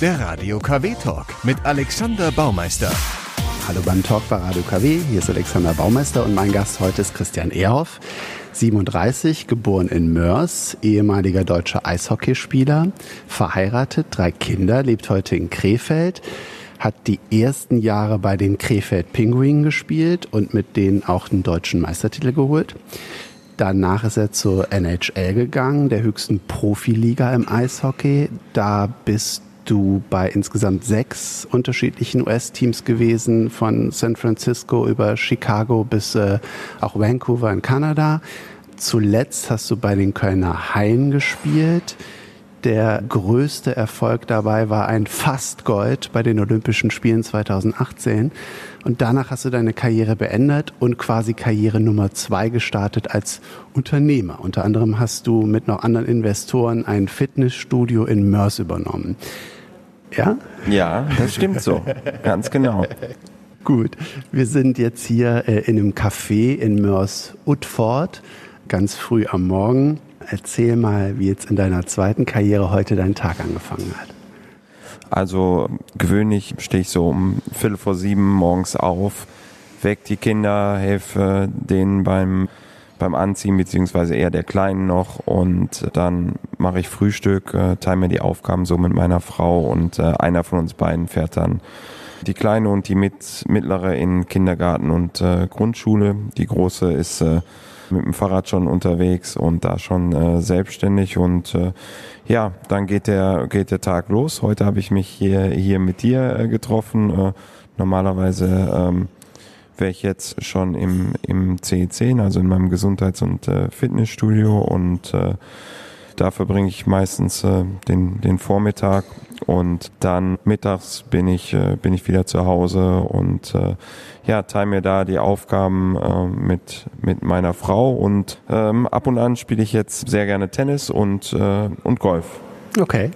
der Radio KW Talk mit Alexander Baumeister. Hallo beim Talk bei Radio KW, hier ist Alexander Baumeister und mein Gast heute ist Christian Ehrhoff. 37, geboren in Mörs, ehemaliger deutscher Eishockeyspieler, verheiratet, drei Kinder, lebt heute in Krefeld, hat die ersten Jahre bei den Krefeld Pinguinen gespielt und mit denen auch den deutschen Meistertitel geholt. Danach ist er zur NHL gegangen, der höchsten Profiliga im Eishockey. Da bist du bei insgesamt sechs unterschiedlichen US-Teams gewesen, von San Francisco über Chicago bis äh, auch Vancouver in Kanada. Zuletzt hast du bei den Kölner Haien gespielt. Der größte Erfolg dabei war ein Fastgold bei den Olympischen Spielen 2018. Und danach hast du deine Karriere beendet und quasi Karriere Nummer zwei gestartet als Unternehmer. Unter anderem hast du mit noch anderen Investoren ein Fitnessstudio in Mörs übernommen. Ja? Ja, das stimmt so. Ganz genau. Gut, wir sind jetzt hier äh, in einem Café in Mörs Utford, ganz früh am Morgen. Erzähl mal, wie jetzt in deiner zweiten Karriere heute dein Tag angefangen hat. Also gewöhnlich stehe ich so um Viertel vor sieben morgens auf, weck die Kinder, helfe denen beim beim Anziehen, beziehungsweise eher der Kleinen noch. Und dann mache ich Frühstück, äh, teile mir die Aufgaben so mit meiner Frau und äh, einer von uns beiden fährt dann die Kleine und die mit, mittlere in Kindergarten und äh, Grundschule. Die Große ist äh, mit dem Fahrrad schon unterwegs und da schon äh, selbstständig und äh, ja, dann geht der geht der Tag los. Heute habe ich mich hier hier mit dir äh, getroffen. Äh, normalerweise ähm, wäre ich jetzt schon im im C10, also in meinem Gesundheits- und äh, Fitnessstudio und äh, da verbringe ich meistens äh, den den Vormittag und dann mittags bin ich äh, bin ich wieder zu Hause und äh, ja teile mir da die Aufgaben äh, mit mit meiner Frau und ähm, ab und an spiele ich jetzt sehr gerne Tennis und äh, und Golf. Okay.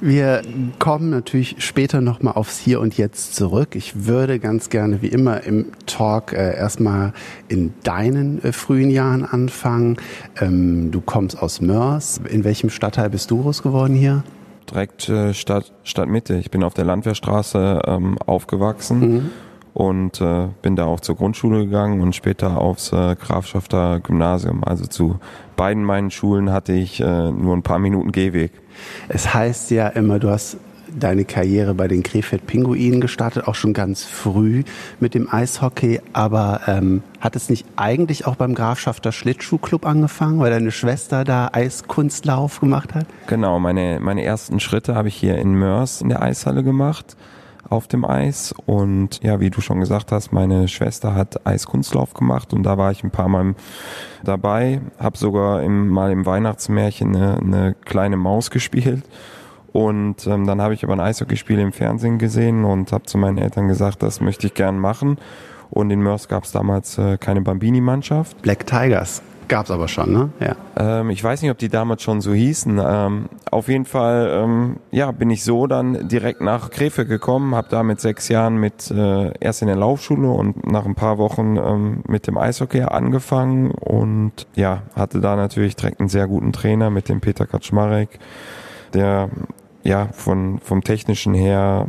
Wir kommen natürlich später nochmal aufs Hier und Jetzt zurück. Ich würde ganz gerne, wie immer im Talk, äh, erstmal in deinen äh, frühen Jahren anfangen. Ähm, du kommst aus Mörs. In welchem Stadtteil bist du groß geworden hier? direkt äh, Stadt, Stadtmitte. Ich bin auf der Landwehrstraße ähm, aufgewachsen mhm. und äh, bin da auch zur Grundschule gegangen und später aufs äh, Grafschafter Gymnasium. Also zu beiden meinen Schulen hatte ich äh, nur ein paar Minuten Gehweg. Es heißt ja immer, du hast deine Karriere bei den Krefeld Pinguinen gestartet, auch schon ganz früh mit dem Eishockey. Aber ähm, hat es nicht eigentlich auch beim Grafschafter Schlittschuhclub angefangen, weil deine Schwester da Eiskunstlauf gemacht hat? Genau, meine, meine ersten Schritte habe ich hier in Mörs in der Eishalle gemacht auf dem Eis und ja, wie du schon gesagt hast, meine Schwester hat Eiskunstlauf gemacht und da war ich ein paar Mal dabei, habe sogar im, mal im Weihnachtsmärchen eine, eine kleine Maus gespielt und ähm, dann habe ich aber ein Eishockeyspiel im Fernsehen gesehen und habe zu meinen Eltern gesagt, das möchte ich gern machen. Und in Mörs gab es damals äh, keine Bambini-Mannschaft. Black Tigers gab es aber schon, ne? Ja. Ähm, ich weiß nicht, ob die damals schon so hießen. Ähm, auf jeden Fall, ähm, ja, bin ich so dann direkt nach Krefe gekommen, habe da mit sechs Jahren mit äh, erst in der Laufschule und nach ein paar Wochen ähm, mit dem Eishockey angefangen und ja, hatte da natürlich direkt einen sehr guten Trainer mit dem Peter Kaczmarek der ja von vom technischen her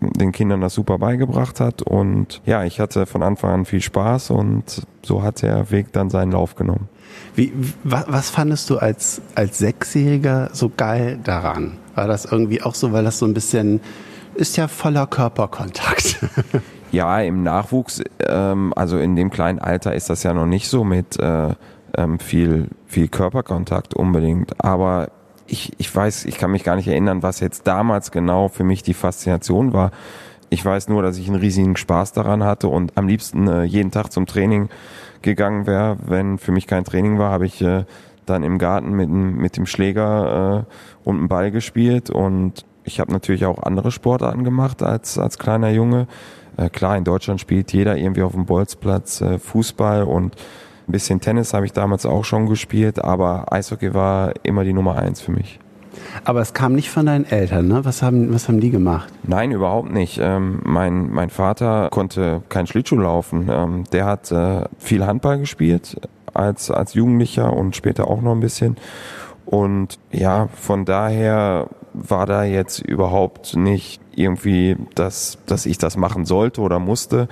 den Kindern das super beigebracht hat und ja, ich hatte von Anfang an viel Spaß und so hat der Weg dann seinen Lauf genommen. Wie, was, was fandest du als, als Sechsjähriger so geil daran? War das irgendwie auch so, weil das so ein bisschen, ist ja voller Körperkontakt. ja, im Nachwuchs, ähm, also in dem kleinen Alter ist das ja noch nicht so mit äh, ähm, viel, viel Körperkontakt unbedingt, aber ich, ich weiß, ich kann mich gar nicht erinnern, was jetzt damals genau für mich die Faszination war. Ich weiß nur, dass ich einen riesigen Spaß daran hatte und am liebsten äh, jeden Tag zum Training gegangen wäre. Wenn für mich kein Training war, habe ich äh, dann im Garten mit, mit dem Schläger äh, und einem Ball gespielt und ich habe natürlich auch andere Sportarten gemacht als, als kleiner Junge. Äh, klar, in Deutschland spielt jeder irgendwie auf dem Bolzplatz äh, Fußball und ein bisschen Tennis habe ich damals auch schon gespielt, aber Eishockey war immer die Nummer eins für mich. Aber es kam nicht von deinen Eltern, ne? Was haben, was haben die gemacht? Nein, überhaupt nicht. Ähm, mein, mein Vater konnte kein Schlittschuh laufen. Ähm, der hat äh, viel Handball gespielt als, als Jugendlicher und später auch noch ein bisschen. Und ja, von daher war da jetzt überhaupt nicht irgendwie, dass, dass ich das machen sollte oder musste.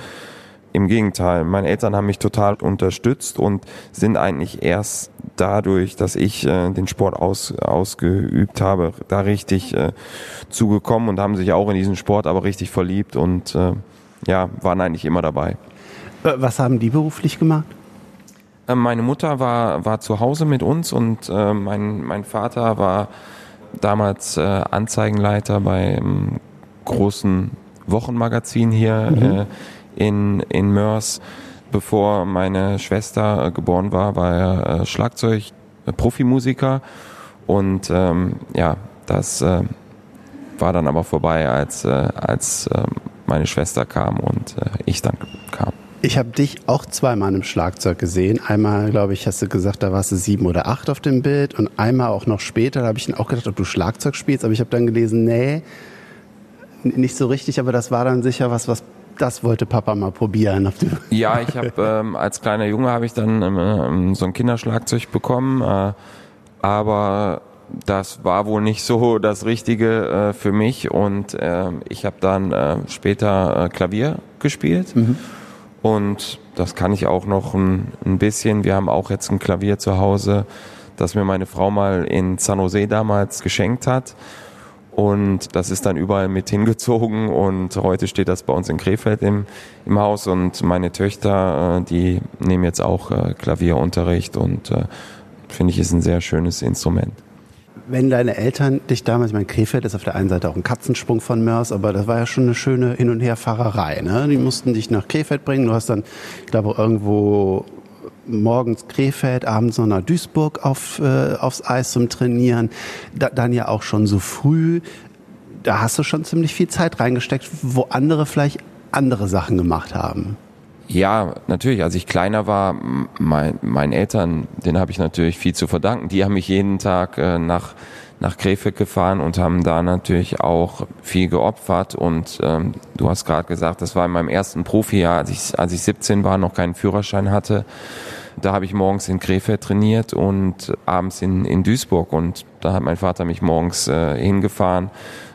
Im Gegenteil, meine Eltern haben mich total unterstützt und sind eigentlich erst dadurch, dass ich äh, den Sport aus, ausgeübt habe, da richtig äh, zugekommen und haben sich auch in diesen Sport aber richtig verliebt und äh, ja, waren eigentlich immer dabei. Äh, was haben die beruflich gemacht? Äh, meine Mutter war, war zu Hause mit uns und äh, mein, mein Vater war damals Anzeigenleiter bei einem großen Wochenmagazin hier mhm. In, in Mörs. Bevor meine Schwester äh, geboren war, war er äh, Schlagzeug, äh, Profimusiker und ähm, ja, das äh, war dann aber vorbei, als, äh, als äh, meine Schwester kam und ich dann kam. Ich habe dich auch zweimal im Schlagzeug gesehen. Einmal, glaube ich, hast du gesagt, da warst du sieben oder acht auf dem Bild. Und einmal auch noch später, da habe ich dann auch gedacht, ob du Schlagzeug spielst. Aber ich habe dann gelesen, nee, nicht so richtig. Aber das war dann sicher was, was das wollte Papa mal probieren. Ja, ich habe ähm, als kleiner Junge habe ich dann ähm, so ein Kinderschlagzeug bekommen. Äh, aber das war wohl nicht so das Richtige äh, für mich. Und äh, ich habe dann äh, später äh, Klavier gespielt. Mhm und das kann ich auch noch ein, ein bisschen. Wir haben auch jetzt ein Klavier zu Hause, das mir meine Frau mal in San Jose damals geschenkt hat. Und das ist dann überall mit hingezogen und heute steht das bei uns in Krefeld im, im Haus und meine Töchter, äh, die nehmen jetzt auch äh, Klavierunterricht und äh, finde ich ist ein sehr schönes Instrument wenn deine Eltern dich damals, ich meine, Krefeld ist auf der einen Seite auch ein Katzensprung von Mörs, aber das war ja schon eine schöne Hin- und Herfahrerei. Ne? Die mussten dich nach Krefeld bringen. Du hast dann, ich glaube, irgendwo morgens Krefeld, abends noch nach Duisburg auf, äh, aufs Eis zum Trainieren. Da, dann ja auch schon so früh. Da hast du schon ziemlich viel Zeit reingesteckt, wo andere vielleicht andere Sachen gemacht haben. Ja, natürlich. Als ich kleiner war, mein, meinen Eltern, denen habe ich natürlich viel zu verdanken. Die haben mich jeden Tag äh, nach nach Krefeld gefahren und haben da natürlich auch viel geopfert. Und ähm, du hast gerade gesagt, das war in meinem ersten Profijahr, als ich, als ich 17 war, noch keinen Führerschein hatte. Da habe ich morgens in Krefeld trainiert und abends in, in Duisburg. Und da hat mein Vater mich morgens äh, hingefahren.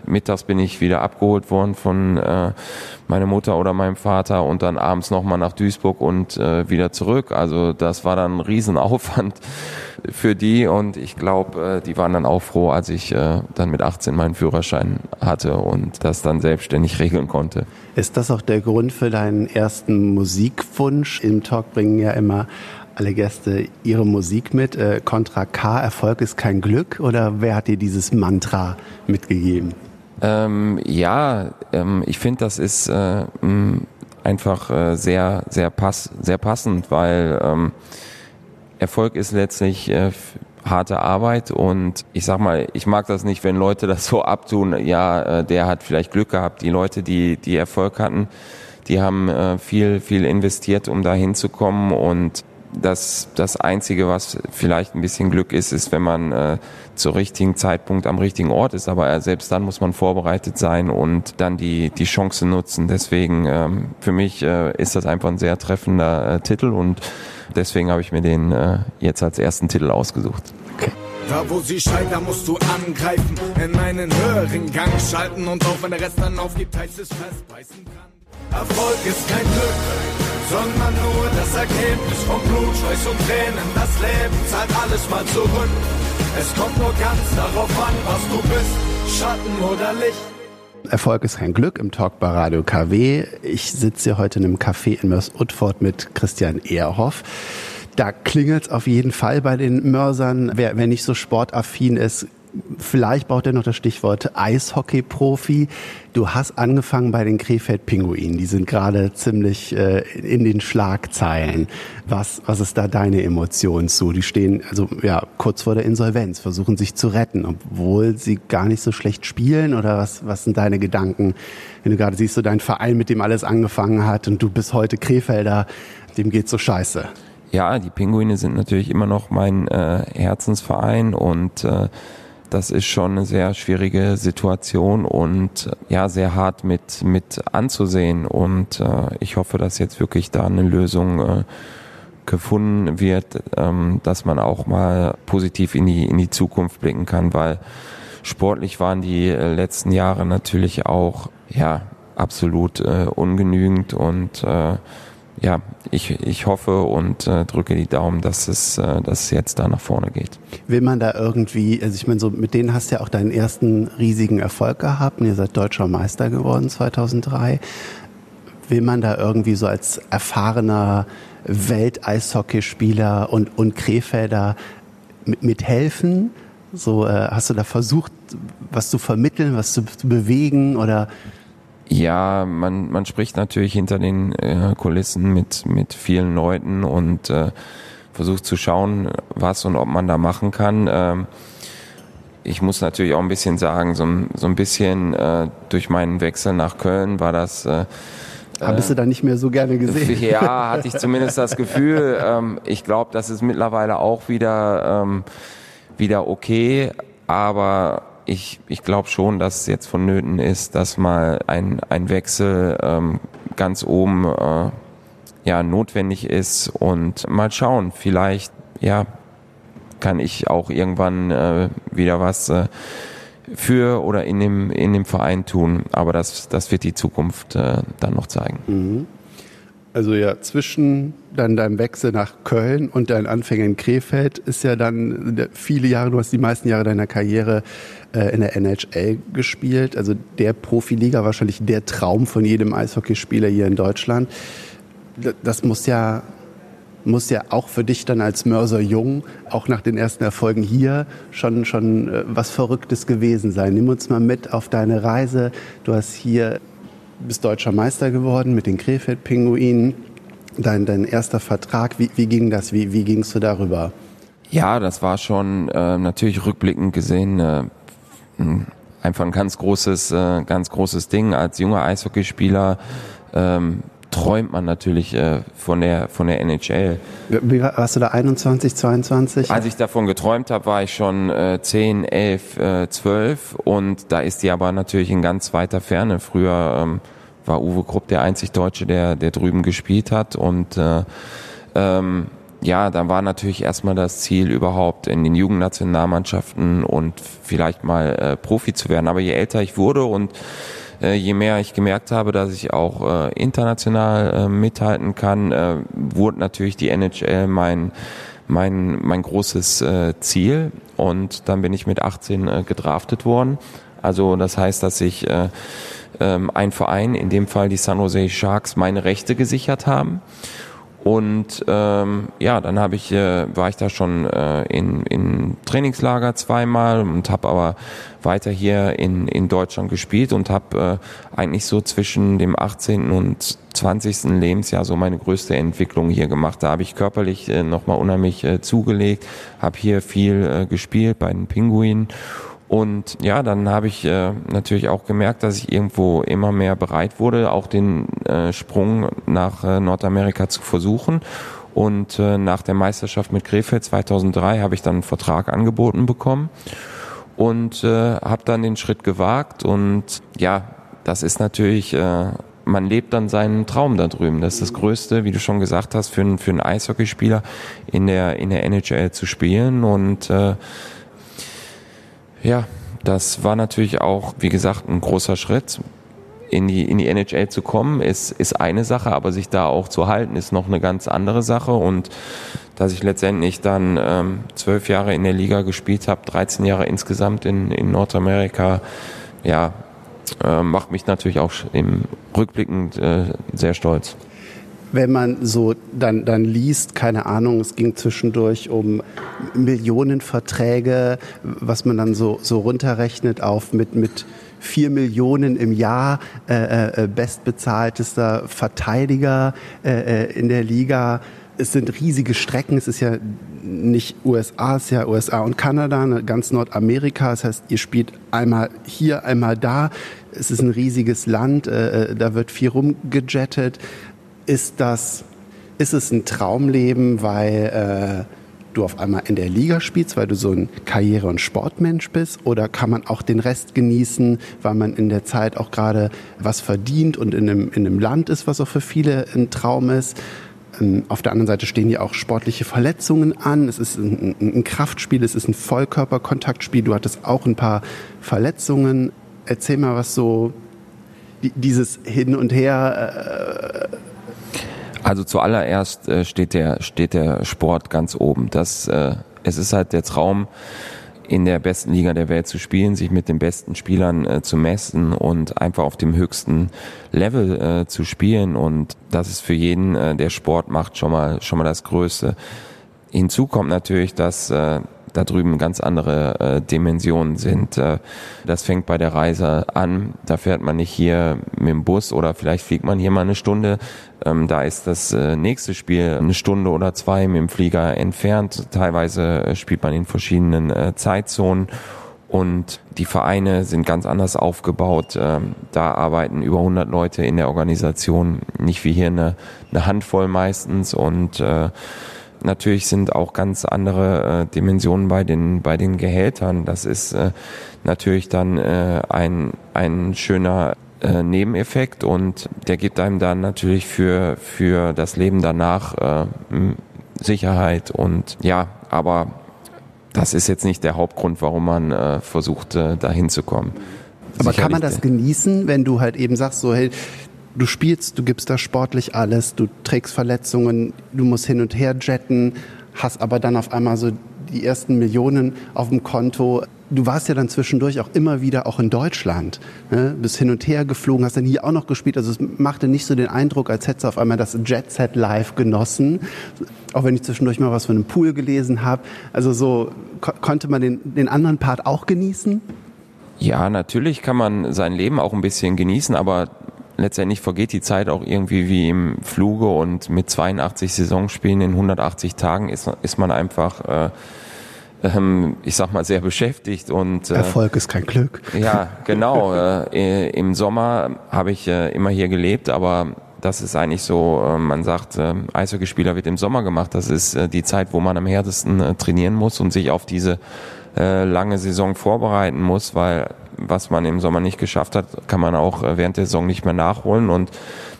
Mittags bin ich wieder abgeholt worden von äh, meiner Mutter oder meinem Vater und dann abends nochmal nach Duisburg und äh, wieder zurück. Also das war dann ein Riesenaufwand für die und ich glaube, äh, die waren dann auch froh, als ich äh, dann mit 18 meinen Führerschein hatte und das dann selbstständig regeln konnte. Ist das auch der Grund für deinen ersten Musikwunsch? Im Talk bringen ja immer alle Gäste ihre Musik mit. Äh, Contra K, Erfolg ist kein Glück oder wer hat dir dieses Mantra mitgegeben? Ähm, ja, ähm, ich finde, das ist äh, einfach äh, sehr, sehr, pass sehr passend, weil ähm, Erfolg ist letztlich äh, harte Arbeit und ich sag mal, ich mag das nicht, wenn Leute das so abtun, ja, äh, der hat vielleicht Glück gehabt. Die Leute, die, die Erfolg hatten, die haben äh, viel, viel investiert, um da hinzukommen und das, das Einzige, was vielleicht ein bisschen Glück ist, ist, wenn man äh, zur richtigen Zeitpunkt am richtigen Ort ist. Aber äh, selbst dann muss man vorbereitet sein und dann die, die Chance nutzen. Deswegen ähm, für mich äh, ist das einfach ein sehr treffender äh, Titel und deswegen habe ich mir den äh, jetzt als ersten Titel ausgesucht. Okay. Da wo sie scheitern, musst du angreifen, in einen höheren Gang schalten und auch wenn der Rest dann aufgibt, heißt es festbeißen kann. Erfolg ist kein Glück, sondern nur das Ergebnis von Blut, Schweiß und Tränen. Das Leben zahlt alles mal zurück. Es kommt nur ganz darauf an, was du bist, Schatten oder Licht. Erfolg ist kein Glück im Talk bei Radio KW. Ich sitze heute in einem Café in Mörs-Utford mit Christian Ehrhoff. Da klingelt es auf jeden Fall bei den Mörsern. Wer, wer nicht so sportaffin ist, vielleicht braucht er noch das Stichwort Eishockey-Profi. Du hast angefangen bei den Krefeld-Pinguinen. Die sind gerade ziemlich äh, in den Schlagzeilen. Was, was ist da deine Emotion zu? Die stehen also ja kurz vor der Insolvenz, versuchen sich zu retten, obwohl sie gar nicht so schlecht spielen. Oder was, was sind deine Gedanken, wenn du gerade siehst, so dein Verein, mit dem alles angefangen hat und du bist heute Krefelder, dem geht's so scheiße. Ja, die Pinguine sind natürlich immer noch mein äh, Herzensverein und äh, das ist schon eine sehr schwierige Situation und ja, sehr hart mit, mit anzusehen. Und äh, ich hoffe, dass jetzt wirklich da eine Lösung äh, gefunden wird, ähm, dass man auch mal positiv in die, in die Zukunft blicken kann, weil sportlich waren die äh, letzten Jahre natürlich auch ja absolut äh, ungenügend und äh, ja, ich, ich hoffe und äh, drücke die Daumen, dass es, äh, dass es jetzt da nach vorne geht. Will man da irgendwie, also ich meine, so mit denen hast du ja auch deinen ersten riesigen Erfolg gehabt und ihr seid deutscher Meister geworden 2003. Will man da irgendwie so als erfahrener Welt-Eishockeyspieler und, und Krefelder mithelfen? So, äh, hast du da versucht, was zu vermitteln, was zu, bewegen oder? Ja, man, man spricht natürlich hinter den äh, Kulissen mit, mit vielen Leuten und äh, versucht zu schauen, was und ob man da machen kann. Ähm, ich muss natürlich auch ein bisschen sagen, so, so ein bisschen äh, durch meinen Wechsel nach Köln war das. Äh, Habest du da nicht mehr so gerne gesehen? Ja, hatte ich zumindest das Gefühl. Ähm, ich glaube, das ist mittlerweile auch wieder, ähm, wieder okay, aber ich, ich glaube schon, dass es jetzt vonnöten ist, dass mal ein, ein Wechsel ähm, ganz oben äh, ja, notwendig ist und mal schauen, vielleicht ja, kann ich auch irgendwann äh, wieder was äh, für oder in dem, in dem Verein tun. Aber das, das wird die Zukunft äh, dann noch zeigen. Mhm. Also ja, zwischen dann deinem Wechsel nach Köln und deinen Anfängen in Krefeld ist ja dann viele Jahre, du hast die meisten Jahre deiner Karriere äh, in der NHL gespielt. Also der Profiliga wahrscheinlich der Traum von jedem Eishockeyspieler hier in Deutschland. Das muss ja muss ja auch für dich dann als Mörser Jung, auch nach den ersten Erfolgen hier, schon, schon äh, was Verrücktes gewesen sein. Nimm uns mal mit auf deine Reise. Du hast hier, bist deutscher Meister geworden mit den Krefeld-Pinguinen. Dein, dein erster Vertrag, wie, wie ging das? Wie, wie gingst du darüber? Ja, das war schon äh, natürlich rückblickend gesehen äh, einfach ein ganz großes, äh, ganz großes Ding. Als junger Eishockeyspieler ähm, träumt man natürlich äh, von der von der NHL. Wie warst du da 21, 22? Als ich davon geträumt habe, war ich schon äh, 10, 11, äh, 12 und da ist die aber natürlich in ganz weiter Ferne. Früher ähm, war Uwe Krupp der einzig Deutsche, der der drüben gespielt hat und äh, ähm, ja, dann war natürlich erstmal das Ziel, überhaupt in den Jugendnationalmannschaften und vielleicht mal äh, Profi zu werden. Aber je älter ich wurde und je mehr ich gemerkt habe, dass ich auch äh, international äh, mithalten kann, äh, wurde natürlich die NHL mein mein mein großes äh, Ziel und dann bin ich mit 18 äh, gedraftet worden. Also das heißt, dass ich äh, ähm, ein Verein, in dem Fall die San Jose Sharks, meine Rechte gesichert haben und ähm, ja, dann habe ich, äh, war ich da schon äh, in, in Trainingslager zweimal und habe aber weiter hier in, in Deutschland gespielt und habe äh, eigentlich so zwischen dem 18. und 20. Lebensjahr so meine größte Entwicklung hier gemacht. Da habe ich körperlich äh, nochmal unheimlich äh, zugelegt, habe hier viel äh, gespielt bei den Pinguinen und ja, dann habe ich äh, natürlich auch gemerkt, dass ich irgendwo immer mehr bereit wurde, auch den äh, Sprung nach äh, Nordamerika zu versuchen. Und äh, nach der Meisterschaft mit Krefeld 2003 habe ich dann einen Vertrag angeboten bekommen und äh, habe dann den Schritt gewagt. Und ja, das ist natürlich, äh, man lebt dann seinen Traum da drüben. Das ist das Größte, wie du schon gesagt hast, für, einen für einen Eishockeyspieler in der, in der NHL zu spielen. Und äh, ja, das war natürlich auch, wie gesagt, ein großer Schritt. In die, in die NHL zu kommen, ist, ist eine Sache, aber sich da auch zu halten, ist noch eine ganz andere Sache. Und dass ich letztendlich dann ähm, zwölf Jahre in der Liga gespielt habe, 13 Jahre insgesamt in, in Nordamerika, ja, äh, macht mich natürlich auch im rückblickend äh, sehr stolz wenn man so dann, dann liest, keine Ahnung, es ging zwischendurch um Millionenverträge, was man dann so, so runterrechnet auf mit, mit vier Millionen im Jahr, äh, äh, bestbezahltester Verteidiger äh, äh in der Liga. Es sind riesige Strecken, es ist ja nicht USA, es ist ja USA und Kanada, ne, ganz Nordamerika. Das heißt, ihr spielt einmal hier, einmal da. Es ist ein riesiges Land, äh, äh da wird viel rumgejettet ist das, ist es ein Traumleben, weil äh, du auf einmal in der Liga spielst, weil du so ein Karriere- und Sportmensch bist? Oder kann man auch den Rest genießen, weil man in der Zeit auch gerade was verdient und in einem, in einem Land ist, was auch für viele ein Traum ist? ähm, auf der anderen Seite stehen ja auch sportliche Verletzungen an. Es ist ein, ein Kraftspiel, es ist ein Vollkörperkontaktspiel. Du hattest auch ein paar Verletzungen. Erzähl mal, was so dieses Hin und Her. Also zuallererst äh, steht der steht der Sport ganz oben. Das äh, es ist halt der Traum in der besten Liga der Welt zu spielen, sich mit den besten Spielern äh, zu messen und einfach auf dem höchsten Level äh, zu spielen. Und das ist für jeden, äh, der Sport macht, schon mal, schon mal das Größte. Hinzu kommt natürlich, dass äh, da drüben ganz andere äh, Dimensionen sind. Äh, das fängt bei der Reise an. Da fährt man nicht hier mit dem Bus oder vielleicht fliegt man hier mal eine Stunde. Ähm, da ist das äh, nächste Spiel eine Stunde oder zwei mit dem Flieger entfernt. Teilweise äh, spielt man in verschiedenen äh, Zeitzonen. Und die Vereine sind ganz anders aufgebaut. Ähm, da arbeiten über 100 Leute in der Organisation, nicht wie hier eine, eine Handvoll meistens. Und äh, Natürlich sind auch ganz andere äh, Dimensionen bei den bei den Gehältern. Das ist äh, natürlich dann äh, ein ein schöner äh, Nebeneffekt und der gibt einem dann natürlich für für das Leben danach äh, Sicherheit und ja, aber das ist jetzt nicht der Hauptgrund, warum man äh, versucht, äh, dahin zu kommen. Aber Sicherlich kann man das genießen, wenn du halt eben sagst, so hey, du spielst, du gibst da sportlich alles, du trägst Verletzungen, du musst hin und her jetten, hast aber dann auf einmal so die ersten Millionen auf dem Konto. Du warst ja dann zwischendurch auch immer wieder auch in Deutschland, ne? bist hin und her geflogen, hast dann hier auch noch gespielt. Also es machte nicht so den Eindruck, als hättest du auf einmal das Jet Set live genossen. Auch wenn ich zwischendurch mal was von einem Pool gelesen habe. Also so ko konnte man den, den anderen Part auch genießen? Ja, natürlich kann man sein Leben auch ein bisschen genießen, aber letztendlich vergeht die Zeit auch irgendwie wie im Fluge und mit 82 Saisonspielen in 180 Tagen ist, ist man einfach, äh, ähm, ich sag mal, sehr beschäftigt und äh, Erfolg ist kein Glück. Ja, genau. äh, Im Sommer habe ich äh, immer hier gelebt, aber das ist eigentlich so, äh, man sagt, äh, Eishockeyspieler wird im Sommer gemacht. Das ist äh, die Zeit, wo man am härtesten äh, trainieren muss und sich auf diese äh, lange Saison vorbereiten muss, weil was man im Sommer nicht geschafft hat, kann man auch äh, während der Saison nicht mehr nachholen und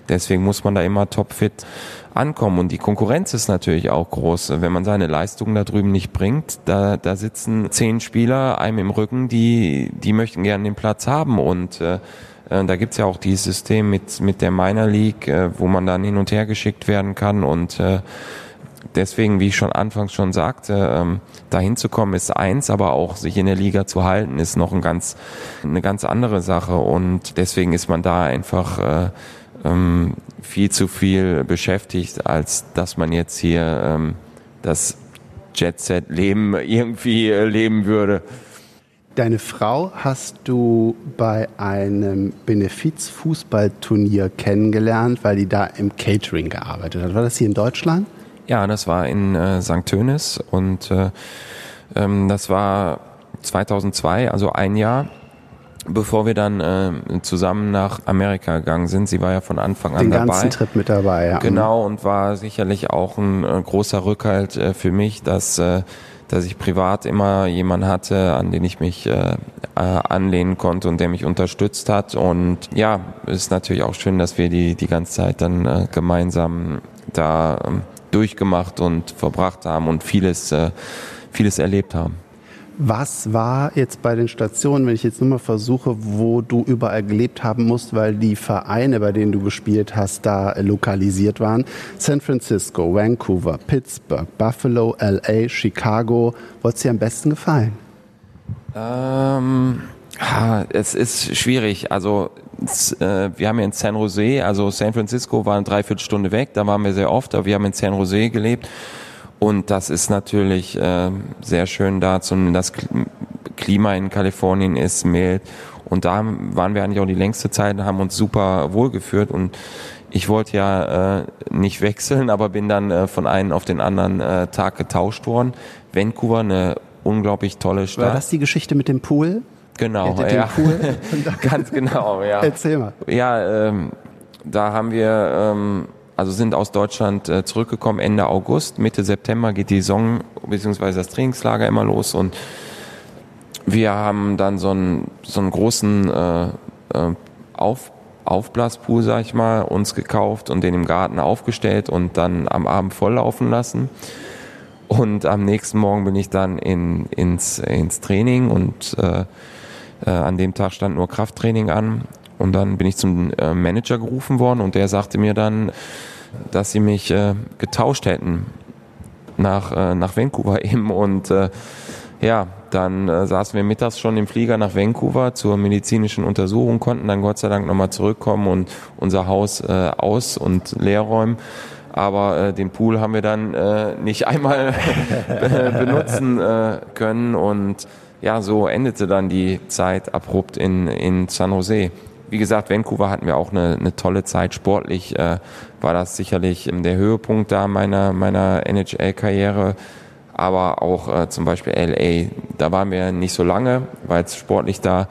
deswegen muss man da immer topfit ankommen und die Konkurrenz ist natürlich auch groß. Wenn man seine Leistungen da drüben nicht bringt, da, da sitzen zehn Spieler einem im Rücken, die, die möchten gerne den Platz haben und äh, äh da gibt's ja auch dieses System mit, mit der Minor League, äh, wo man dann hin und her geschickt werden kann und äh, deswegen, wie ich schon anfangs schon sagte, ähm, dahin zu kommen ist eins, aber auch sich in der Liga zu halten ist noch ein ganz, eine ganz andere Sache und deswegen ist man da einfach äh, ähm, viel zu viel beschäftigt, als dass man jetzt hier ähm, das Jet-Set-Leben irgendwie äh, leben würde. Deine Frau hast du bei einem Benefiz-Fußballturnier kennengelernt, weil die da im Catering gearbeitet hat. War das hier in Deutschland? Ja, das war in äh, St. Tönis und äh, ähm, das war 2002, also ein Jahr bevor wir dann äh, zusammen nach Amerika gegangen sind. Sie war ja von Anfang an Den dabei. Den ganzen Trip mit dabei, ja. Genau, und war sicherlich auch ein äh, großer Rückhalt äh, für mich, dass, äh, dass ich privat immer jemanden hatte, an den ich mich äh, äh, anlehnen konnte und der mich unterstützt hat. Und ja, ist natürlich auch schön, dass wir die, die ganze Zeit dann äh, gemeinsam da äh, durchgemacht und verbracht haben und vieles, äh, vieles erlebt haben. Was war jetzt bei den Stationen, wenn ich jetzt nur mal versuche, wo du überall gelebt haben musst, weil die Vereine, bei denen du gespielt hast, da lokalisiert waren? San Francisco, Vancouver, Pittsburgh, Buffalo, LA, Chicago. Wo hat es dir am besten gefallen? Ähm, es ist schwierig. Also äh, wir haben ja in San Jose, also San Francisco war eine Dreiviertelstunde weg, da waren wir sehr oft, aber wir haben in San Jose gelebt. Und das ist natürlich äh, sehr schön da. Das Klima in Kalifornien ist mild. Und da waren wir eigentlich auch die längste Zeit, haben uns super wohlgeführt. Und ich wollte ja äh, nicht wechseln, aber bin dann äh, von einem auf den anderen äh, Tag getauscht worden. Vancouver, eine unglaublich tolle Stadt. War das die Geschichte mit dem Pool? Genau, ja. Ganz genau, ja. Erzähl mal. Ja, ähm, da haben wir, ähm, also sind aus Deutschland äh, zurückgekommen Ende August, Mitte September geht die Saison bzw. das Trainingslager immer los und wir haben dann so einen, so einen großen äh, äh, Auf Aufblaspool, sag ich mal, uns gekauft und den im Garten aufgestellt und dann am Abend volllaufen lassen. Und am nächsten Morgen bin ich dann in, ins, ins Training und äh, äh, an dem Tag stand nur Krafttraining an. Und dann bin ich zum äh, Manager gerufen worden und der sagte mir dann, dass sie mich äh, getauscht hätten nach, äh, nach Vancouver eben. Und äh, ja, dann äh, saßen wir mittags schon im Flieger nach Vancouver zur medizinischen Untersuchung, konnten dann Gott sei Dank nochmal zurückkommen und unser Haus äh, aus- und leer räumen aber äh, den Pool haben wir dann äh, nicht einmal benutzen können und ja, so endete dann die Zeit abrupt in, in San Jose. Wie gesagt, Vancouver hatten wir auch eine, eine tolle Zeit. Sportlich äh, war das sicherlich der Höhepunkt da meiner, meiner NHL-Karriere. Aber auch äh, zum Beispiel LA, da waren wir nicht so lange, weil es sportlich da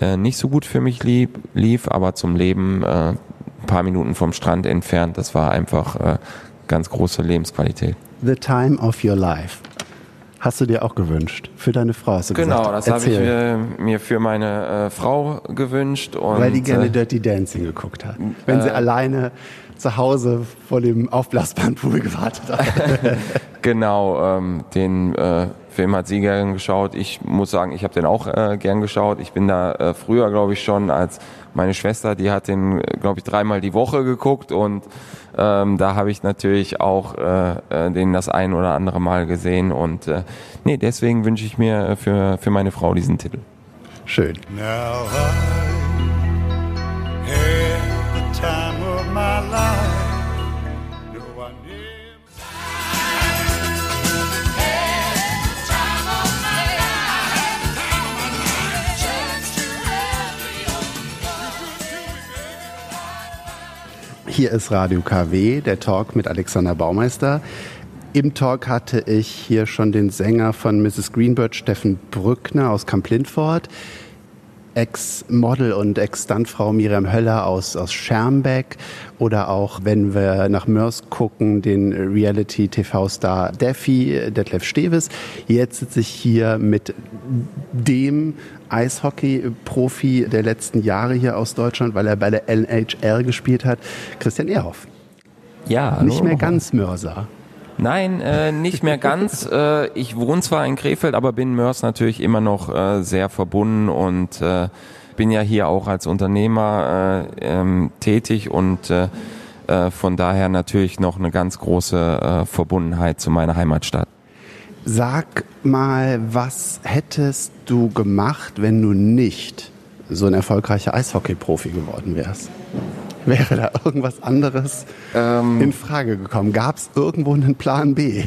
äh, nicht so gut für mich lieb, lief. Aber zum Leben äh, ein paar Minuten vom Strand entfernt. Das war einfach äh, ganz große Lebensqualität. The time of your life. Hast du dir auch gewünscht? Für deine Frau hast du genau, gesagt. das habe ich mir, mir, für meine äh, Frau gewünscht. Und, Weil die gerne äh, Dirty Dancing geguckt hat. Wenn äh, sie alleine zu Hause vor dem aufblasbaren Pool gewartet hat. genau, ähm, den äh, Film hat sie gern geschaut. Ich muss sagen, ich habe den auch äh, gern geschaut. Ich bin da äh, früher, glaube ich, schon als meine Schwester, die hat den, glaube ich, dreimal die Woche geguckt und ähm, da habe ich natürlich auch äh, äh, den das ein oder andere Mal gesehen und äh, nee, deswegen wünsche ich mir für, für meine Frau diesen Titel. Schön. Now I Hier ist Radio KW, der Talk mit Alexander Baumeister. Im Talk hatte ich hier schon den Sänger von Mrs. Greenbird, Steffen Brückner aus Camp Lindfort, Ex-Model und Ex-Stuntfrau Miriam Höller aus, aus Schermbeck oder auch, wenn wir nach Mörs gucken, den Reality-TV-Star Defi, Detlef Steves. Jetzt sitze ich hier mit dem Eishockey-Profi der letzten Jahre hier aus Deutschland, weil er bei der NHL gespielt hat, Christian Ehrhoff. Ja, hallo. Nicht mehr ganz Mörser. Nein, äh, nicht mehr ganz. äh, ich wohne zwar in Krefeld, aber bin Mörs natürlich immer noch äh, sehr verbunden und äh, bin ja hier auch als Unternehmer äh, ähm, tätig und äh, äh, von daher natürlich noch eine ganz große äh, Verbundenheit zu meiner Heimatstadt. Sag mal, was hättest du gemacht, wenn du nicht so ein erfolgreicher Eishockey-Profi geworden wärst? Wäre da irgendwas anderes ähm, in Frage gekommen? Gab es irgendwo einen Plan B?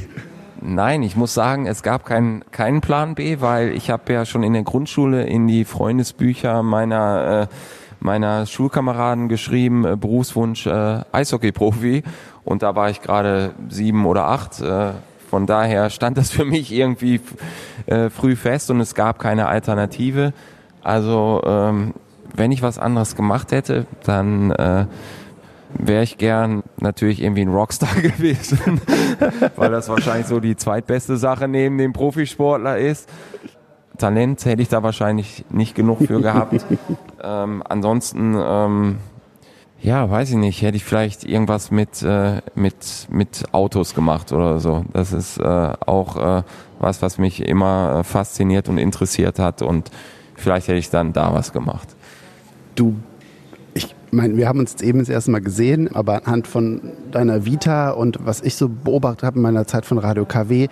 Nein, ich muss sagen, es gab keinen keinen Plan B, weil ich habe ja schon in der Grundschule in die Freundesbücher meiner äh, meiner Schulkameraden geschrieben, äh, Berufswunsch äh, Eishockey-Profi und da war ich gerade sieben oder acht. Äh, von daher stand das für mich irgendwie äh, früh fest und es gab keine Alternative. Also ähm, wenn ich was anderes gemacht hätte, dann äh, wäre ich gern natürlich irgendwie ein Rockstar gewesen, weil das wahrscheinlich so die zweitbeste Sache neben dem Profisportler ist. Talent hätte ich da wahrscheinlich nicht genug für gehabt. ähm, ansonsten ähm, ja, weiß ich nicht, hätte ich vielleicht irgendwas mit, äh, mit, mit Autos gemacht oder so. Das ist äh, auch äh, was, was mich immer äh, fasziniert und interessiert hat und vielleicht hätte ich dann da was gemacht. Du, ich meine, wir haben uns eben das erste Mal gesehen, aber anhand von deiner Vita und was ich so beobachtet habe in meiner Zeit von Radio KW,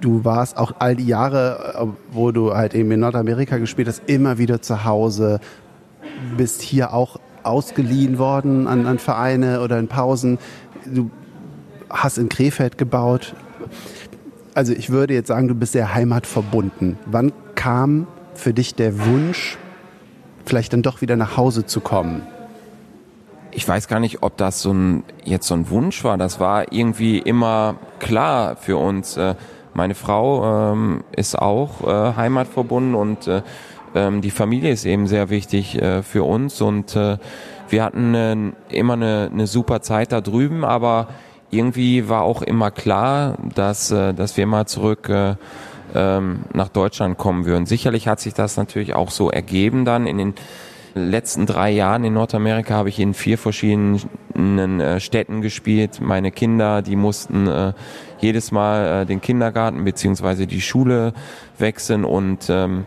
du warst auch all die Jahre, äh, wo du halt eben in Nordamerika gespielt hast, immer wieder zu Hause, bist hier auch ausgeliehen worden an, an Vereine oder in Pausen. Du hast in Krefeld gebaut. Also ich würde jetzt sagen, du bist sehr heimatverbunden. Wann kam für dich der Wunsch, vielleicht dann doch wieder nach Hause zu kommen? Ich weiß gar nicht, ob das so ein, jetzt so ein Wunsch war. Das war irgendwie immer klar für uns. Äh, meine Frau ähm, ist auch äh, heimatverbunden und äh, ähm, die Familie ist eben sehr wichtig äh, für uns und äh, wir hatten äh, immer eine, eine super Zeit da drüben, aber irgendwie war auch immer klar, dass, äh, dass wir mal zurück äh, ähm, nach Deutschland kommen würden. Sicherlich hat sich das natürlich auch so ergeben dann in den letzten drei Jahren in Nordamerika habe ich in vier verschiedenen äh, Städten gespielt. Meine Kinder, die mussten äh, jedes Mal äh, den Kindergarten beziehungsweise die Schule wechseln und ähm,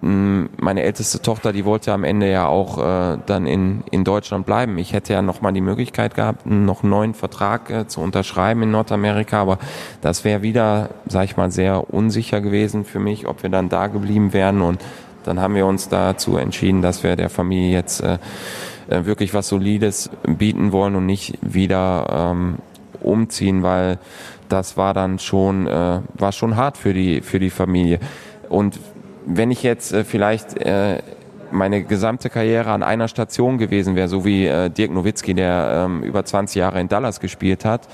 meine älteste Tochter, die wollte am Ende ja auch äh, dann in, in Deutschland bleiben. Ich hätte ja nochmal die Möglichkeit gehabt, noch einen neuen Vertrag äh, zu unterschreiben in Nordamerika, aber das wäre wieder, sag ich mal, sehr unsicher gewesen für mich, ob wir dann da geblieben wären und dann haben wir uns dazu entschieden, dass wir der Familie jetzt äh, äh wirklich was Solides bieten wollen und nicht wieder ähm, umziehen, weil das war dann schon, äh, war schon hart für die, für die Familie. Und wenn ich jetzt äh, vielleicht äh, meine gesamte Karriere an einer Station gewesen wäre, so wie äh, Dirk Nowitzki, der ähm, über 20 Jahre in Dallas gespielt hat,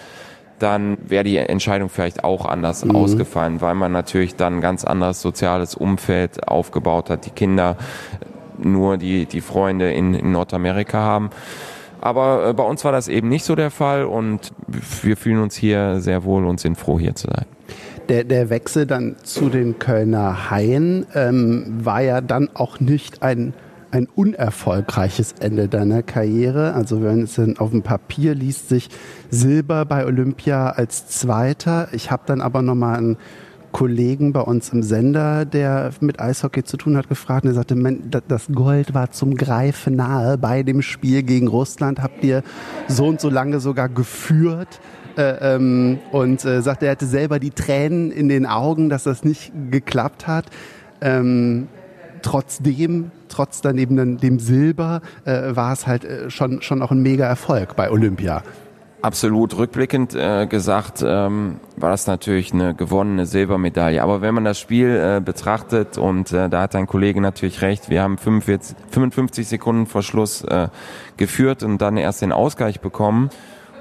dann wäre die Entscheidung vielleicht auch anders mhm. ausgefallen, weil man natürlich dann ein ganz anderes soziales Umfeld aufgebaut hat, die Kinder nur die, die Freunde in, in Nordamerika haben. Aber äh, bei uns war das eben nicht so der Fall und wir fühlen uns hier sehr wohl und sind froh, hier zu sein der, der Wechsel dann zu den Kölner Haien ähm, war ja dann auch nicht ein, ein unerfolgreiches Ende deiner Karriere. Also wenn es dann auf dem Papier liest, sich Silber bei Olympia als Zweiter. Ich habe dann aber nochmal einen Kollegen bei uns im Sender, der mit Eishockey zu tun hat, gefragt und er sagte, das Gold war zum Greifen nahe bei dem Spiel gegen Russland. Habt ihr so und so lange sogar geführt? Äh, ähm, und äh, sagt, er hatte selber die Tränen in den Augen, dass das nicht geklappt hat. Ähm, trotzdem, trotz dann eben dem Silber, äh, war es halt äh, schon, schon auch ein mega Erfolg bei Olympia. Absolut rückblickend äh, gesagt ähm, war das natürlich eine gewonnene Silbermedaille. Aber wenn man das Spiel äh, betrachtet und äh, da hat ein Kollege natürlich recht, wir haben 45, 55 Sekunden vor Schluss äh, geführt und dann erst den Ausgleich bekommen.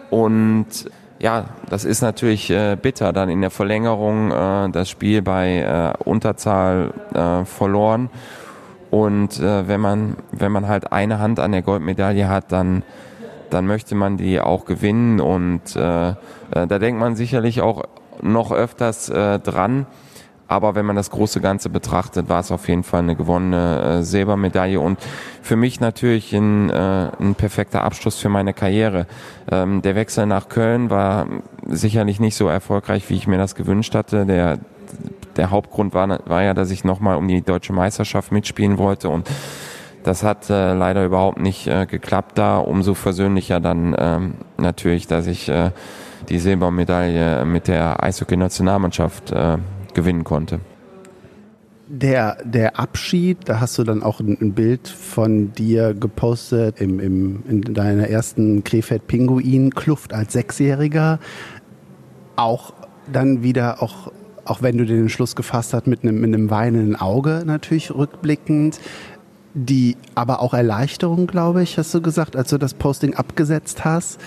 Und ja, das ist natürlich äh, bitter, dann in der Verlängerung äh, das Spiel bei äh, Unterzahl äh, verloren. Und äh, wenn man wenn man halt eine Hand an der Goldmedaille hat, dann dann möchte man die auch gewinnen und äh, äh, da denkt man sicherlich auch noch öfters äh, dran. Aber wenn man das große Ganze betrachtet, war es auf jeden Fall eine gewonnene äh, Silbermedaille und für mich natürlich ein, äh, ein perfekter Abschluss für meine Karriere. Ähm, der Wechsel nach Köln war sicherlich nicht so erfolgreich, wie ich mir das gewünscht hatte. Der, der Hauptgrund war, war ja, dass ich nochmal um die deutsche Meisterschaft mitspielen wollte und das hat äh, leider überhaupt nicht äh, geklappt da. Umso versöhnlicher dann ähm, natürlich, dass ich äh, die Silbermedaille mit der Eishockey-Nationalmannschaft äh, gewinnen konnte. Der, der Abschied, da hast du dann auch ein, Bild von dir gepostet im, im, in deiner ersten Krefeld-Pinguin-Kluft als Sechsjähriger. Auch dann wieder, auch, auch wenn du den Schluss gefasst hast, mit einem, mit einem weinenden Auge natürlich rückblickend. Die, aber auch Erleichterung, glaube ich, hast du gesagt, als du das Posting abgesetzt hast.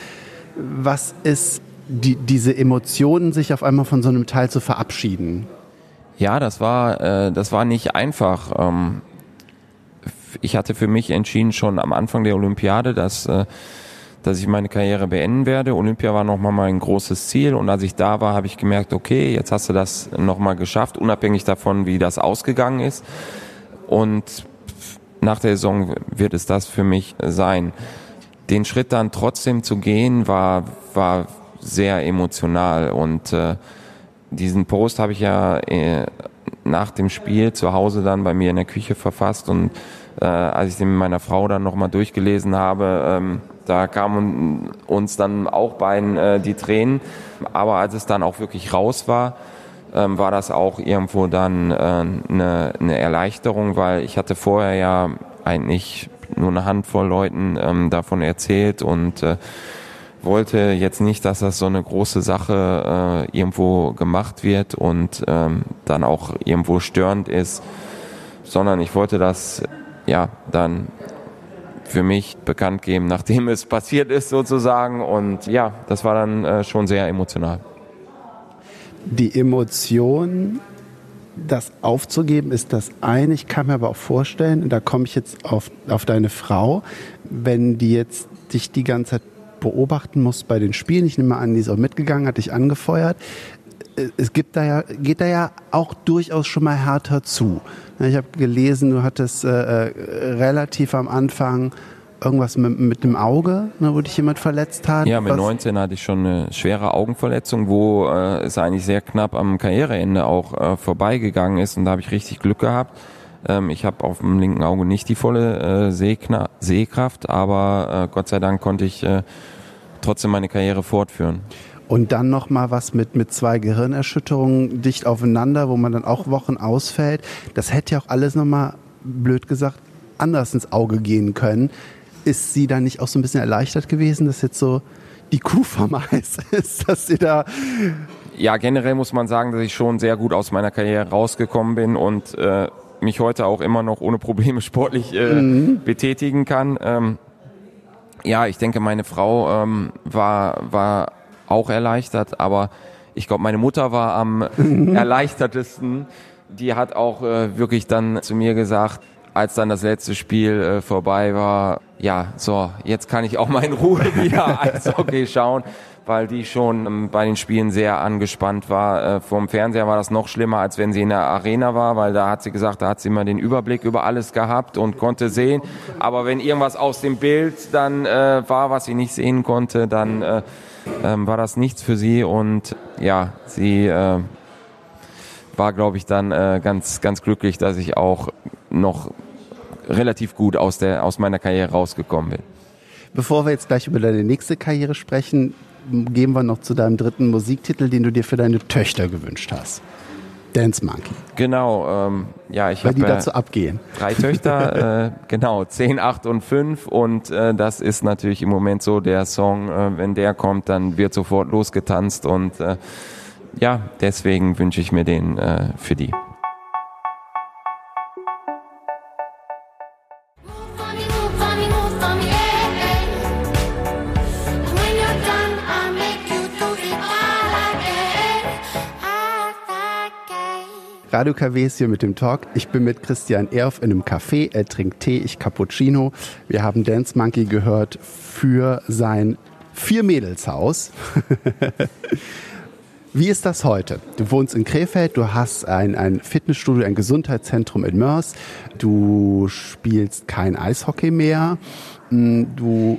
Was ist die, diese Emotionen, sich auf einmal von so einem Teil zu verabschieden? Ja, das war, äh, das war nicht einfach. Ähm, ich hatte für mich entschieden schon am Anfang der Olympiade, dass, äh, dass ich meine Karriere beenden werde. Olympia war nochmal mein großes Ziel und als ich da war, habe ich gemerkt, okay, jetzt hast du das nochmal geschafft, unabhängig davon, wie das ausgegangen ist. Und nach der Saison wird es das für mich sein. Den Schritt dann trotzdem zu gehen, war, war sehr emotional und äh, diesen Post habe ich ja äh, nach dem Spiel zu Hause dann bei mir in der Küche verfasst und äh, als ich den mit meiner Frau dann nochmal durchgelesen habe, ähm, da kamen uns dann auch beiden äh, die Tränen. Aber als es dann auch wirklich raus war, ähm, war das auch irgendwo dann äh, eine, Erleichterung, weil ich hatte vorher ja eigentlich nur eine Handvoll Leuten ähm, davon erzählt und äh, wollte jetzt nicht, dass das so eine große Sache äh, irgendwo gemacht wird und ähm, dann auch irgendwo störend ist, sondern ich wollte das ja dann für mich bekannt geben, nachdem es passiert ist sozusagen und ja, das war dann äh, schon sehr emotional. Die Emotion, das aufzugeben, ist das eine. Ich kann mir aber auch vorstellen, da komme ich jetzt auf, auf deine Frau, wenn die jetzt dich die ganze Zeit beobachten muss bei den Spielen. Ich nehme an, die ist auch mitgegangen, hat dich angefeuert. Es gibt da ja, geht da ja auch durchaus schon mal härter zu. Ich habe gelesen, du hattest äh, äh, relativ am Anfang irgendwas mit, mit dem Auge, ne, wo dich jemand verletzt hat. Ja, mit Was- 19 hatte ich schon eine schwere Augenverletzung, wo äh, es eigentlich sehr knapp am Karriereende auch äh, vorbeigegangen ist und da habe ich richtig Glück gehabt. Ähm, ich habe auf dem linken Auge nicht die volle äh, Sehkna Sehkraft, aber äh, Gott sei Dank konnte ich äh, trotzdem meine Karriere fortführen. Und dann noch mal was mit, mit zwei Gehirnerschütterungen dicht aufeinander, wo man dann auch Wochen ausfällt. Das hätte ja auch alles noch mal, blöd gesagt, anders ins Auge gehen können. Ist sie da nicht auch so ein bisschen erleichtert gewesen, dass jetzt so die Kuh vom Eis ist, dass sie da... Ja, generell muss man sagen, dass ich schon sehr gut aus meiner Karriere rausgekommen bin und äh, mich heute auch immer noch ohne Probleme sportlich äh, betätigen kann. Ähm, ja, ich denke, meine Frau ähm, war, war auch erleichtert, aber ich glaube, meine Mutter war am erleichtertesten. Die hat auch äh, wirklich dann zu mir gesagt, als dann das letzte Spiel äh, vorbei war, ja, so, jetzt kann ich auch mal in Ruhe wieder Eishockey schauen, weil die schon ähm, bei den Spielen sehr angespannt war. Äh, vom Fernseher war das noch schlimmer, als wenn sie in der Arena war, weil da hat sie gesagt, da hat sie immer den Überblick über alles gehabt und konnte sehen. Aber wenn irgendwas aus dem Bild dann äh, war, was sie nicht sehen konnte, dann äh, ähm, war das nichts für sie und ja, sie äh, war, glaube ich, dann äh, ganz, ganz glücklich, dass ich auch noch relativ gut aus, der, aus meiner Karriere rausgekommen bin. Bevor wir jetzt gleich über deine nächste Karriere sprechen, gehen wir noch zu deinem dritten Musiktitel, den du dir für deine Töchter gewünscht hast. Dance Monkey. Genau, ähm, ja, ich Weil habe die äh, dazu abgehen. drei Töchter, äh, genau, 10, 8 und 5 und äh, das ist natürlich im Moment so der Song, äh, wenn der kommt, dann wird sofort losgetanzt und äh, ja, deswegen wünsche ich mir den äh, für die. Radio KW ist hier mit dem Talk. Ich bin mit Christian Erf in einem Café. Er trinkt Tee, ich Cappuccino. Wir haben Dance Monkey gehört für sein Vier-Mädels-Haus. Wie ist das heute? Du wohnst in Krefeld, du hast ein, ein Fitnessstudio, ein Gesundheitszentrum in Mörs, du spielst kein Eishockey mehr, Mm, du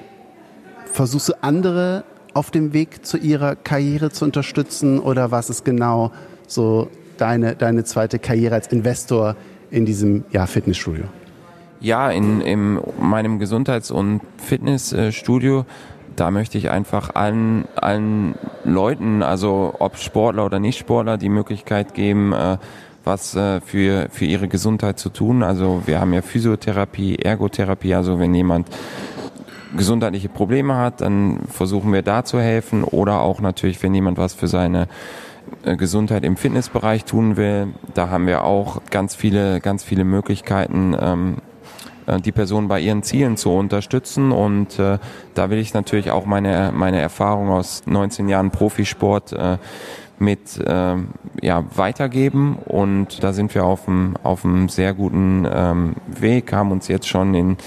versuchst andere auf dem Weg zu ihrer Karriere zu unterstützen oder was ist genau so deine, deine zweite Karriere als Investor in diesem ja, Fitnessstudio? Ja, in, in meinem Gesundheits- und Fitnessstudio, da möchte ich einfach allen, allen Leuten, also ob Sportler oder Nicht-Sportler, die Möglichkeit geben, äh, was äh, für, für ihre Gesundheit zu tun. Also wir haben ja Physiotherapie, Ergotherapie, also wenn jemand gesundheitliche Probleme hat, dann versuchen wir da zu helfen oder auch natürlich, wenn jemand was für seine Gesundheit im Fitnessbereich tun will, da haben wir auch ganz viele, ganz viele Möglichkeiten, ähm, äh, die Person bei ihren Zielen zu unterstützen. Und äh, da will ich natürlich auch meine, meine Erfahrung aus 19 Jahren Profisport äh, mit äh, ja, weitergeben. Und da sind wir auf einem auf einem sehr guten ähm, Weg, haben uns jetzt schon in,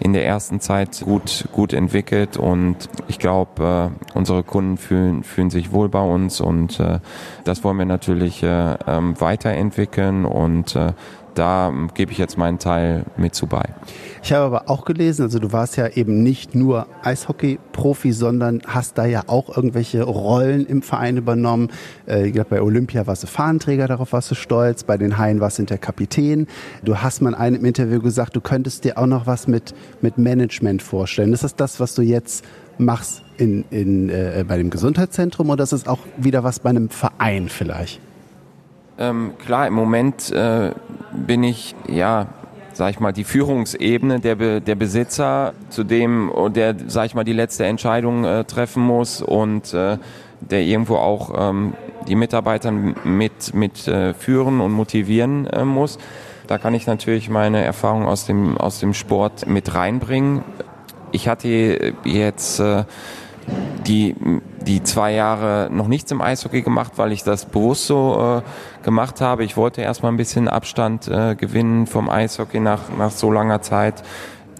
in der ersten Zeit gut, gut entwickelt. Und ich glaube, äh, unsere Kunden fühlen, fühlen sich wohl bei uns. Und äh, das wollen wir natürlich äh, ähm, weiterentwickeln. Und äh, da gebe ich jetzt meinen Teil mit zu bei. Ich habe aber auch gelesen, also du warst ja eben nicht nur Eishockey-Profi, sondern hast da ja auch irgendwelche Rollen im Verein übernommen. Äh, Ich glaube, bei Olympia warst du Fahnenträger, darauf warst du stolz. Bei den Haien warst du der Kapitän. Du hast mal in einem Interview gesagt, du könntest dir auch noch was mit, mit Management vorstellen. Ist das das, was du jetzt machst in, in, äh, bei dem Gesundheitszentrum oder ist es auch wieder was bei einem Verein vielleicht? Ähm, klar, im Moment äh, bin ich, ja, sag ich mal, die Führungsebene der, Be der Besitzer, zu dem, der, sag ich mal, die letzte Entscheidung äh, treffen muss und äh, der irgendwo auch ähm, die Mitarbeiter mit, mit äh, führen und motivieren äh, muss. Da kann ich natürlich meine Erfahrung aus dem, aus dem Sport mit reinbringen. Ich hatte jetzt äh, die, die zwei Jahre noch nichts im Eishockey gemacht, weil ich das bewusst so äh, gemacht habe. Ich wollte erstmal ein bisschen Abstand äh, gewinnen vom Eishockey nach, nach so langer Zeit.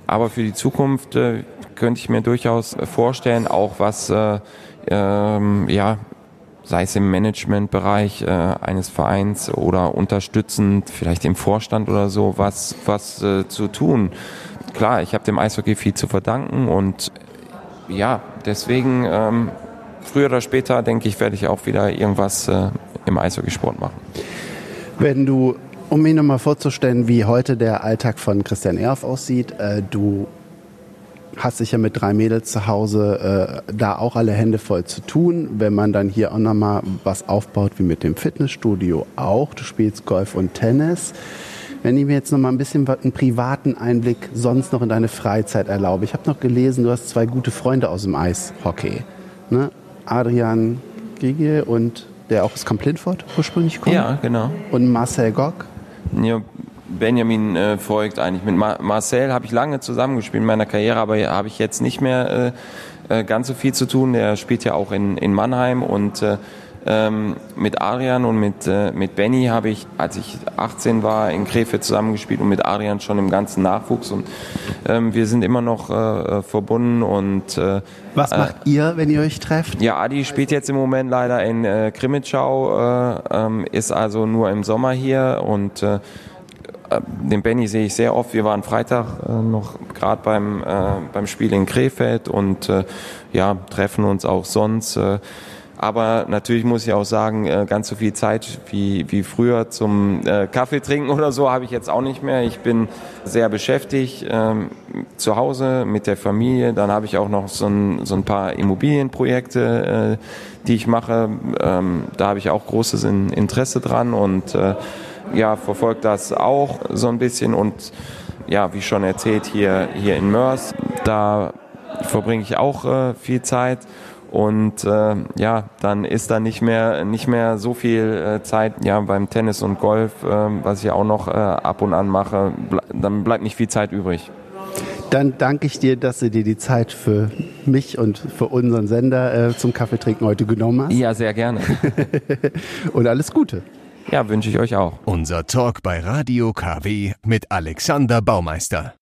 Aber für die Zukunft äh, könnte ich mir durchaus vorstellen, auch was äh, ähm, ja, sei es im Managementbereich äh, eines Vereins oder unterstützend, vielleicht im Vorstand oder so, was, was äh, zu tun. Klar, ich habe dem Eishockey viel zu verdanken und ja, deswegen ähm, früher oder später, denke ich, werde ich auch wieder irgendwas äh, im Eishockeysport machen. Wenn du, um mir nochmal vorzustellen, wie heute der Alltag von Christian Erf aussieht, äh, du hast sicher mit drei Mädels zu Hause äh, da auch alle Hände voll zu tun. Wenn man dann hier auch nochmal was aufbaut, wie mit dem Fitnessstudio auch. Du spielst Golf und Tennis. Wenn ich mir jetzt nochmal ein bisschen einen privaten Einblick sonst noch in deine Freizeit erlaube. Ich habe noch gelesen, du hast zwei gute Freunde aus dem Eishockey. Ne? Adrian Giegel und der auch aus Kamp-Lindfort ursprünglich kommt. Ja, genau. Und Marcel Gock. Ja, Benjamin äh, folgt eigentlich. Mit Mar Marcel habe ich lange zusammengespielt in meiner Karriere, aber habe ich jetzt nicht mehr äh, äh, ganz so viel zu tun. Der spielt ja auch in, in Mannheim und äh, ähm, mit Adrian und mit, äh, mit Benny habe ich, als ich 18 war, in Krefeld zusammengespielt und mit Adrian schon im ganzen Nachwuchs. Und ähm, wir sind immer noch äh, verbunden und äh, Was macht ihr, wenn ihr euch trefft? ja, Adi spielt jetzt im Moment leider in äh, Krimitschau, äh, ähm, ist also nur im Sommer hier und äh, äh, den Benny sehe ich sehr oft. Wir waren Freitag äh, noch gerade beim, äh, beim Spiel in Krefeld und äh, ja, treffen uns auch sonst. Aber natürlich muss ich auch sagen, äh, ganz so viel Zeit wie, wie früher zum äh, Kaffee trinken oder so habe ich jetzt auch nicht mehr. Ich bin sehr beschäftigt ähm, zu Hause mit der Familie. Dann habe ich auch noch so ein, so ein paar Immobilienprojekte, äh, die ich mache. Ähm, da habe ich auch großes In Interesse dran und ja, verfolgt das auch so ein bisschen und ja, wie schon erzählt, hier, hier in Mörs, da verbringe ich auch viel Zeit und äh, ja, dann ist da nicht mehr nicht mehr so viel äh, Zeit ja beim Tennis und Golf, äh, was ich auch noch äh, ab und an mache, ble dann bleibt nicht viel Zeit übrig. Dann danke ich dir, dass du dir die Zeit für mich und für unseren Sender äh, zum Kaffeetrinken heute genommen hast. Ja, sehr gerne. Und alles Gute. Ja, wünsche ich euch auch. Unser Talk bei Radio KW mit Alexander Baumeister.